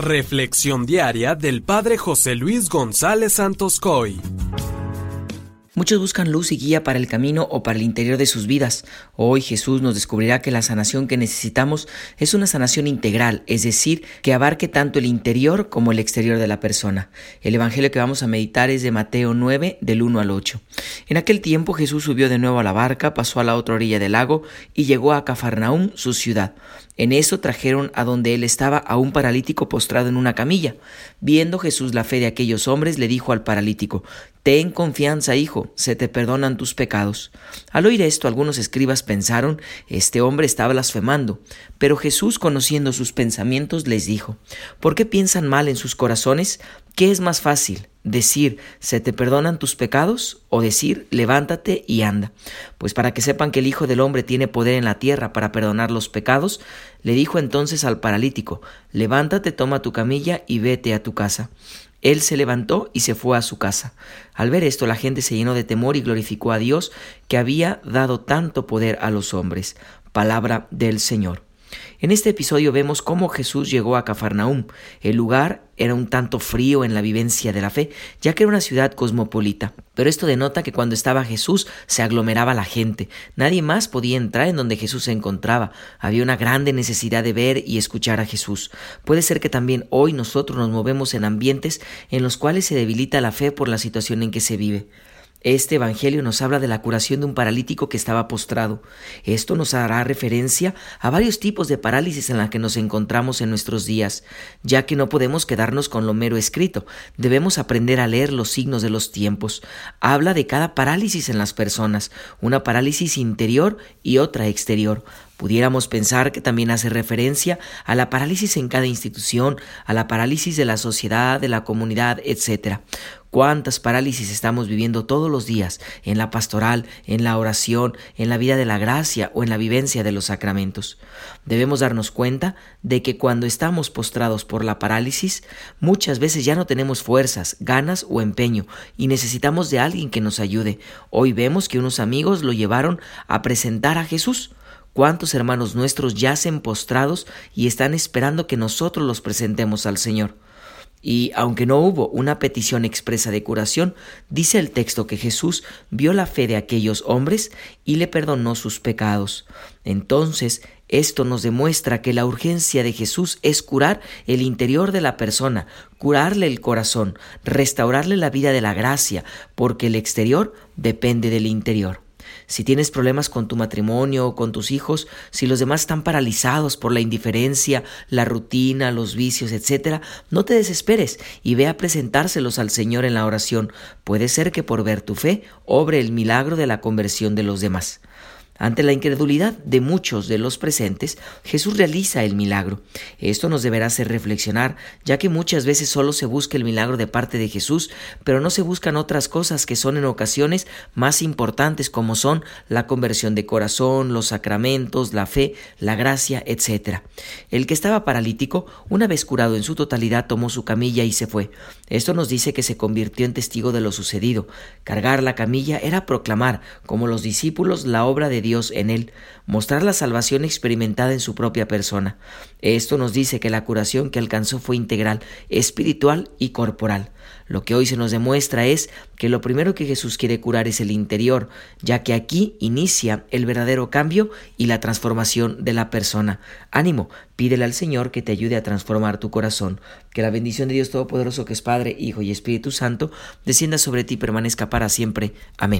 Reflexión diaria del Padre José Luis González Santos Coy. Muchos buscan luz y guía para el camino o para el interior de sus vidas. Hoy Jesús nos descubrirá que la sanación que necesitamos es una sanación integral, es decir, que abarque tanto el interior como el exterior de la persona. El Evangelio que vamos a meditar es de Mateo 9, del 1 al 8. En aquel tiempo Jesús subió de nuevo a la barca, pasó a la otra orilla del lago y llegó a Cafarnaúm, su ciudad. En eso trajeron a donde él estaba a un paralítico postrado en una camilla. Viendo Jesús la fe de aquellos hombres, le dijo al paralítico, Ten confianza, hijo, se te perdonan tus pecados. Al oír esto, algunos escribas pensaron, Este hombre está blasfemando. Pero Jesús, conociendo sus pensamientos, les dijo, ¿Por qué piensan mal en sus corazones? ¿Qué es más fácil? decir, ¿se te perdonan tus pecados? o decir, levántate y anda. Pues para que sepan que el Hijo del Hombre tiene poder en la tierra para perdonar los pecados, le dijo entonces al paralítico, levántate, toma tu camilla y vete a tu casa. Él se levantó y se fue a su casa. Al ver esto la gente se llenó de temor y glorificó a Dios que había dado tanto poder a los hombres. Palabra del Señor. En este episodio vemos cómo Jesús llegó a Cafarnaúm. El lugar era un tanto frío en la vivencia de la fe, ya que era una ciudad cosmopolita. Pero esto denota que cuando estaba Jesús se aglomeraba la gente. Nadie más podía entrar en donde Jesús se encontraba. Había una grande necesidad de ver y escuchar a Jesús. Puede ser que también hoy nosotros nos movemos en ambientes en los cuales se debilita la fe por la situación en que se vive. Este Evangelio nos habla de la curación de un paralítico que estaba postrado. Esto nos hará referencia a varios tipos de parálisis en la que nos encontramos en nuestros días, ya que no podemos quedarnos con lo mero escrito, debemos aprender a leer los signos de los tiempos. Habla de cada parálisis en las personas, una parálisis interior y otra exterior. Pudiéramos pensar que también hace referencia a la parálisis en cada institución, a la parálisis de la sociedad, de la comunidad, etc. ¿Cuántas parálisis estamos viviendo todos los días en la pastoral, en la oración, en la vida de la gracia o en la vivencia de los sacramentos? Debemos darnos cuenta de que cuando estamos postrados por la parálisis, muchas veces ya no tenemos fuerzas, ganas o empeño y necesitamos de alguien que nos ayude. Hoy vemos que unos amigos lo llevaron a presentar a Jesús. ¿Cuántos hermanos nuestros yacen postrados y están esperando que nosotros los presentemos al Señor? Y aunque no hubo una petición expresa de curación, dice el texto que Jesús vio la fe de aquellos hombres y le perdonó sus pecados. Entonces, esto nos demuestra que la urgencia de Jesús es curar el interior de la persona, curarle el corazón, restaurarle la vida de la gracia, porque el exterior depende del interior si tienes problemas con tu matrimonio o con tus hijos, si los demás están paralizados por la indiferencia, la rutina, los vicios, etc., no te desesperes y ve a presentárselos al Señor en la oración. Puede ser que por ver tu fe obre el milagro de la conversión de los demás. Ante la incredulidad de muchos de los presentes, Jesús realiza el milagro. Esto nos deberá hacer reflexionar, ya que muchas veces solo se busca el milagro de parte de Jesús, pero no se buscan otras cosas que son en ocasiones más importantes como son la conversión de corazón, los sacramentos, la fe, la gracia, etc. El que estaba paralítico, una vez curado en su totalidad, tomó su camilla y se fue. Esto nos dice que se convirtió en testigo de lo sucedido. Cargar la camilla era proclamar, como los discípulos, la obra de Dios Dios en él, mostrar la salvación experimentada en su propia persona. Esto nos dice que la curación que alcanzó fue integral, espiritual y corporal. Lo que hoy se nos demuestra es que lo primero que Jesús quiere curar es el interior, ya que aquí inicia el verdadero cambio y la transformación de la persona. Ánimo, pídele al Señor que te ayude a transformar tu corazón. Que la bendición de Dios Todopoderoso, que es Padre, Hijo y Espíritu Santo, descienda sobre ti y permanezca para siempre. Amén.